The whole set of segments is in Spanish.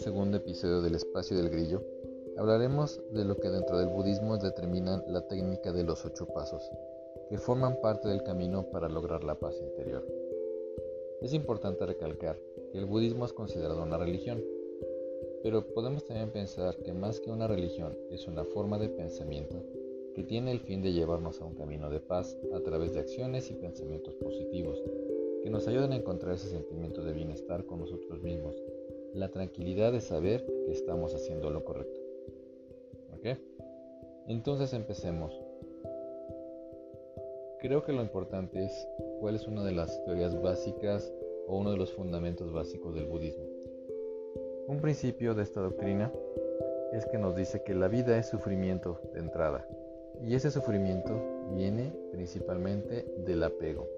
segundo episodio del Espacio del Grillo, hablaremos de lo que dentro del budismo determinan la técnica de los ocho pasos, que forman parte del camino para lograr la paz interior. Es importante recalcar que el budismo es considerado una religión, pero podemos también pensar que más que una religión es una forma de pensamiento que tiene el fin de llevarnos a un camino de paz a través de acciones y pensamientos positivos que nos ayuden a encontrar ese sentimiento de bienestar con nosotros mismos, la tranquilidad de saber que estamos haciendo lo correcto. ¿Ok? Entonces empecemos. Creo que lo importante es cuál es una de las teorías básicas o uno de los fundamentos básicos del budismo. Un principio de esta doctrina es que nos dice que la vida es sufrimiento de entrada y ese sufrimiento viene principalmente del apego.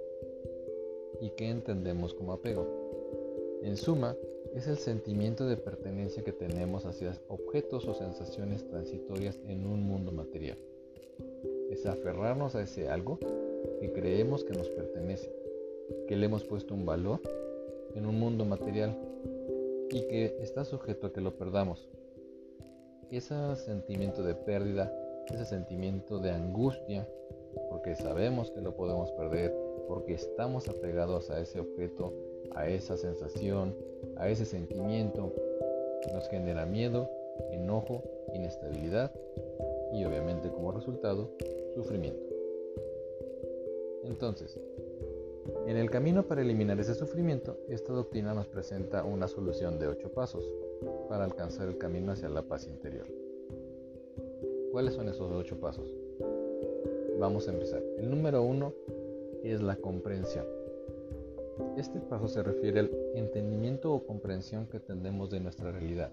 ¿Y qué entendemos como apego? En suma, es el sentimiento de pertenencia que tenemos hacia objetos o sensaciones transitorias en un mundo material. Es aferrarnos a ese algo que creemos que nos pertenece, que le hemos puesto un valor en un mundo material y que está sujeto a que lo perdamos. Ese sentimiento de pérdida, ese sentimiento de angustia, porque sabemos que lo podemos perder, porque estamos apegados a ese objeto, a esa sensación, a ese sentimiento, nos genera miedo, enojo, inestabilidad y obviamente como resultado, sufrimiento. Entonces, en el camino para eliminar ese sufrimiento, esta doctrina nos presenta una solución de ocho pasos para alcanzar el camino hacia la paz interior. ¿Cuáles son esos ocho pasos? Vamos a empezar. El número uno es la comprensión. Este paso se refiere entendimiento o comprensión que tenemos de nuestra realidad.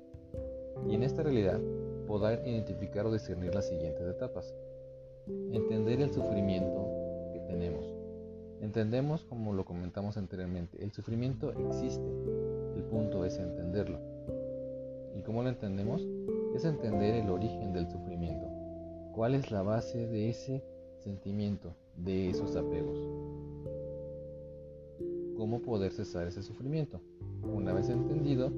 Y en esta realidad poder identificar o discernir las siguientes etapas. Entender el sufrimiento que tenemos Entendemos, como lo comentamos anteriormente, el sufrimiento existe, el punto es entenderlo. ¿Y cómo lo entendemos? Es entender el origen del sufrimiento, cuál es la base de ese sentimiento, de esos apegos. ¿Cómo poder cesar ese sufrimiento? Una vez entendido,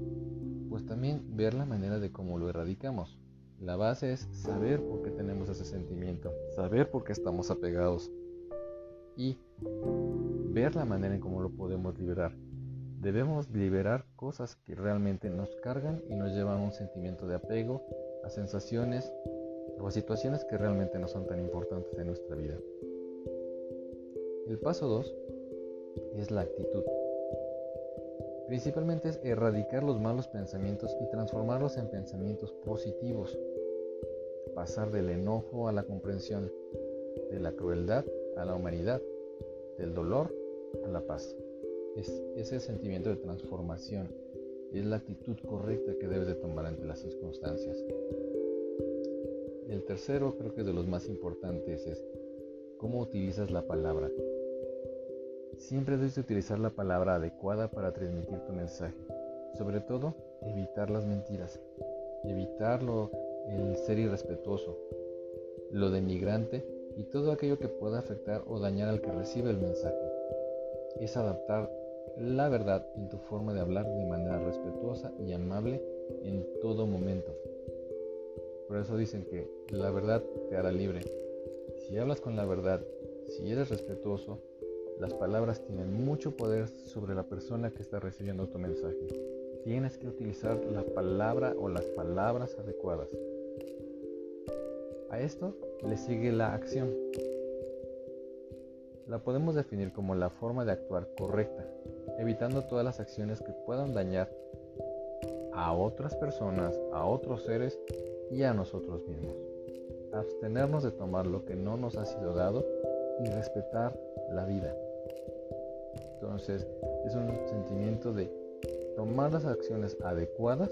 pues también ver la manera de cómo lo erradicamos. La base es saber por qué tenemos ese sentimiento, saber por qué estamos apegados y ver la manera en cómo lo podemos liberar. Debemos liberar cosas que realmente nos cargan y nos llevan a un sentimiento de apego, a sensaciones o a situaciones que realmente no son tan importantes en nuestra vida. El paso 2 es la actitud. Principalmente es erradicar los malos pensamientos y transformarlos en pensamientos positivos. Pasar del enojo a la comprensión, de la crueldad a la humanidad, del dolor a la paz. Es ese sentimiento de transformación es la actitud correcta que debes de tomar ante las circunstancias. El tercero, creo que de los más importantes, es cómo utilizas la palabra. Siempre debes de utilizar la palabra adecuada para transmitir tu mensaje. Sobre todo, evitar las mentiras, evitarlo el ser irrespetuoso, lo denigrante y todo aquello que pueda afectar o dañar al que recibe el mensaje. Es adaptar la verdad en tu forma de hablar de manera respetuosa y amable en todo momento. Por eso dicen que la verdad te hará libre. Si hablas con la verdad, si eres respetuoso, las palabras tienen mucho poder sobre la persona que está recibiendo tu mensaje. Tienes que utilizar la palabra o las palabras adecuadas. A esto le sigue la acción. La podemos definir como la forma de actuar correcta, evitando todas las acciones que puedan dañar a otras personas, a otros seres y a nosotros mismos. Abstenernos de tomar lo que no nos ha sido dado y respetar la vida. Entonces es un sentimiento de tomar las acciones adecuadas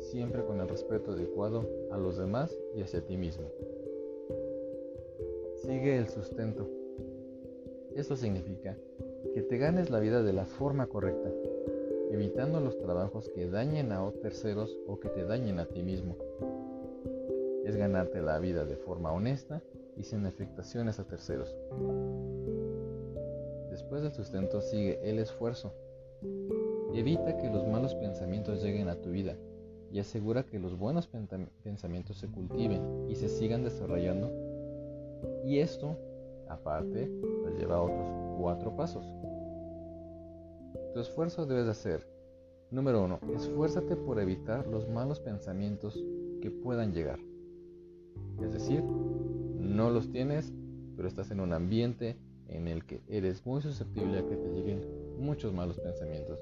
siempre con el respeto adecuado a los demás y hacia ti mismo. Sigue el sustento. Esto significa que te ganes la vida de la forma correcta, evitando los trabajos que dañen a terceros o que te dañen a ti mismo. Es ganarte la vida de forma honesta y sin afectaciones a terceros. Después del sustento sigue el esfuerzo. Evita que los malos pensamientos lleguen a tu vida y asegura que los buenos pensamientos se cultiven y se sigan desarrollando. Y esto, aparte, nos lleva a otros cuatro pasos. Tu esfuerzo debes hacer. Número uno, esfuérzate por evitar los malos pensamientos que puedan llegar. Es decir, no los tienes, pero estás en un ambiente en el que eres muy susceptible a que te lleguen muchos malos pensamientos.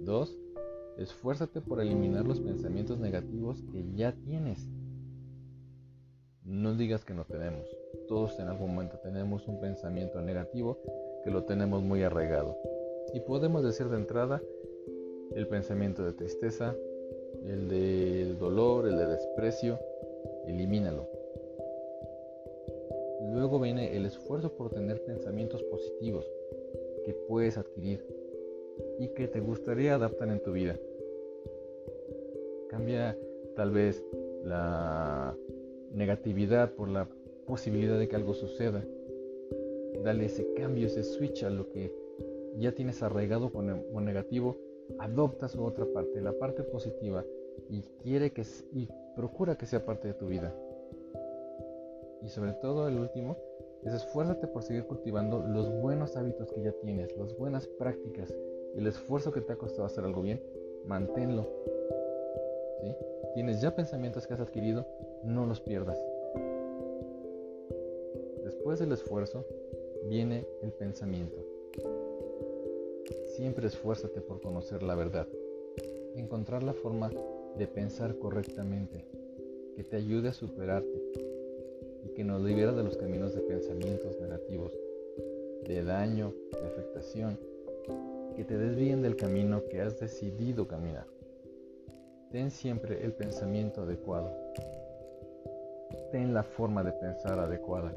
2. Esfuérzate por eliminar los pensamientos negativos que ya tienes. No digas que no tenemos. Todos en algún momento tenemos un pensamiento negativo que lo tenemos muy arraigado. Y podemos decir de entrada el pensamiento de tristeza, el de dolor, el de desprecio, elimínalo. Luego viene el esfuerzo por tener pensamientos positivos que puedes adquirir y que te gustaría adaptar en tu vida. Cambia tal vez la negatividad por la posibilidad de que algo suceda. Dale ese cambio, ese switch a lo que ya tienes arraigado con lo negativo. Adopta su otra parte, la parte positiva, y quiere que y procura que sea parte de tu vida. Y sobre todo el último es esfuérzate por seguir cultivando los buenos hábitos que ya tienes, las buenas prácticas, el esfuerzo que te ha costado hacer algo bien, manténlo. Tienes ya pensamientos que has adquirido, no los pierdas. Después del esfuerzo viene el pensamiento. Siempre esfuérzate por conocer la verdad, encontrar la forma de pensar correctamente, que te ayude a superarte que nos libera de los caminos de pensamientos negativos, de daño, de afectación, que te desvíen del camino que has decidido caminar. Ten siempre el pensamiento adecuado. Ten la forma de pensar adecuada.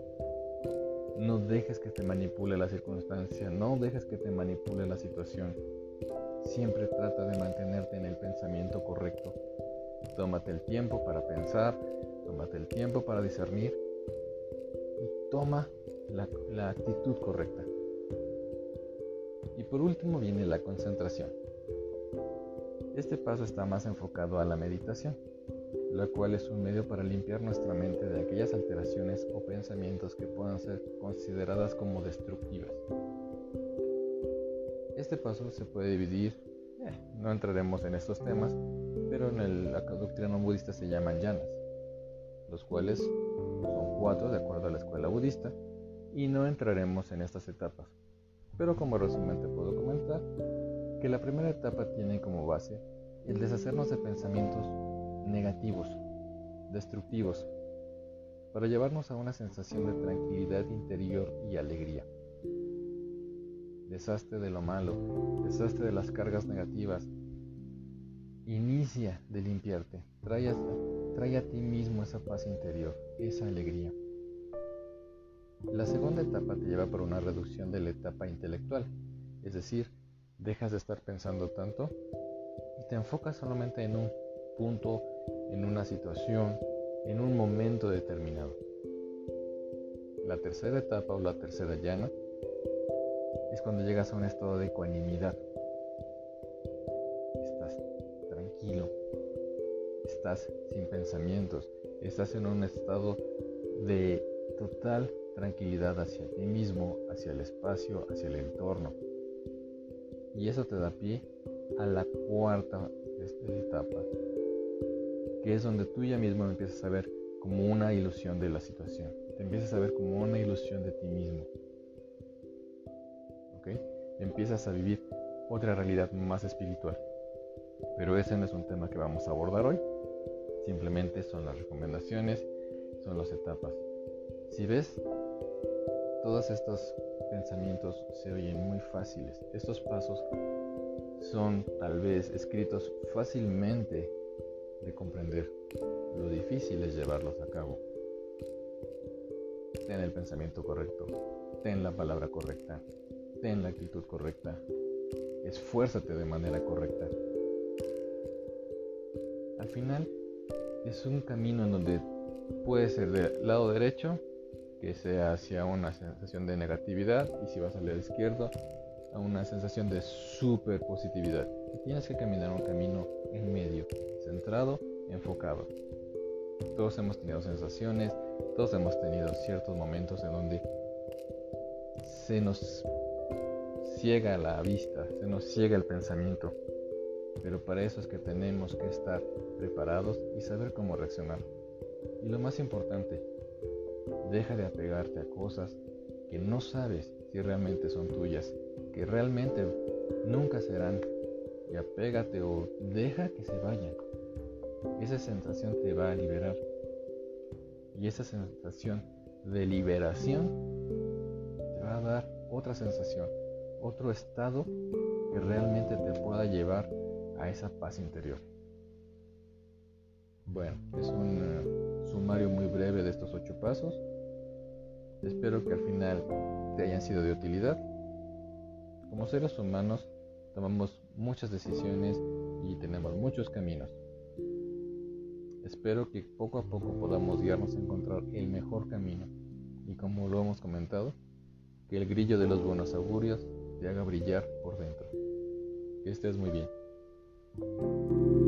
No dejes que te manipule la circunstancia, no dejes que te manipule la situación. Siempre trata de mantenerte en el pensamiento correcto. Tómate el tiempo para pensar, tómate el tiempo para discernir toma la, actitud correcta. Y por último viene la concentración. Este paso está más enfocado a la meditación, la cual es un medio para limpiar nuestra mente de aquellas alteraciones o pensamientos que puedan ser consideradas como destructivas. Este paso se puede dividir, eh, no entraremos en estos temas, pero en la doctrina budista se llaman yanas, los cuales son cuatro de acuerdo a la escuela budista, y no entraremos en estas etapas. Pero como resumen puedo comentar que la primera etapa tiene como base el deshacernos de pensamientos negativos, destructivos, para llevarnos a una sensación de tranquilidad interior y alegría. Deshazte de lo malo, deshazte de las cargas negativas. Inicia de limpiarte, trae trae a ti mismo esa paz interior, esa alegría. La segunda etapa te lleva por una reducción de la etapa intelectual, es decir, dejas de estar pensando tanto y te enfocas solamente en un punto, en una situación, en un momento determinado. La tercera etapa o la tercera llana es cuando llegas a un estado de ecuanimidad. Estás sin pensamientos, estás en un estado de total tranquilidad hacia ti mismo, hacia el espacio, hacia el entorno. Y eso te da pie a la cuarta etapa, que es donde tú ya mismo empiezas a ver como una ilusión de la situación. Te empiezas a ver como una ilusión de ti mismo. Empiezas a vivir otra realidad más espiritual. Pero ese no es un tema que vamos a abordar hoy. Simplemente son las recomendaciones, son las etapas. Si ves, todos estos pensamientos se oyen muy fáciles. Estos pasos son tal vez escritos fácilmente de comprender. Lo difícil es llevarlos a cabo. Ten el pensamiento correcto, ten la palabra correcta, ten la actitud correcta, esfuérzate de manera correcta. Al final es un camino en donde puede ser del lado derecho, que sea hacia una sensación de negatividad, y si vas al lado izquierdo, a una sensación de super positividad. tienes que caminar un camino en medio, centrado, enfocado. Todos hemos tenido sensaciones, todos hemos tenido ciertos momentos en donde se nos ciega la vista, se nos ciega el pensamiento. Pero para eso es que tenemos que estar preparados y saber cómo reaccionar. Y lo más importante, deja de apegarte a cosas que no sabes si realmente son tuyas, que realmente nunca serán. Y apégate o deja que se vayan. Esa sensación te va a liberar. Y esa sensación de liberación te va a dar otra sensación, otro estado que realmente te pueda llevar a esa paz interior. Bueno, es un eh, sumario muy breve de estos ocho pasos. Espero que al final te hayan sido de utilidad. Como seres humanos tomamos muchas decisiones y tenemos muchos caminos. Espero que poco a poco podamos guiarnos a encontrar el mejor camino y como lo hemos comentado, que el grillo de los buenos augurios te haga brillar por dentro. Que estés muy bien. Música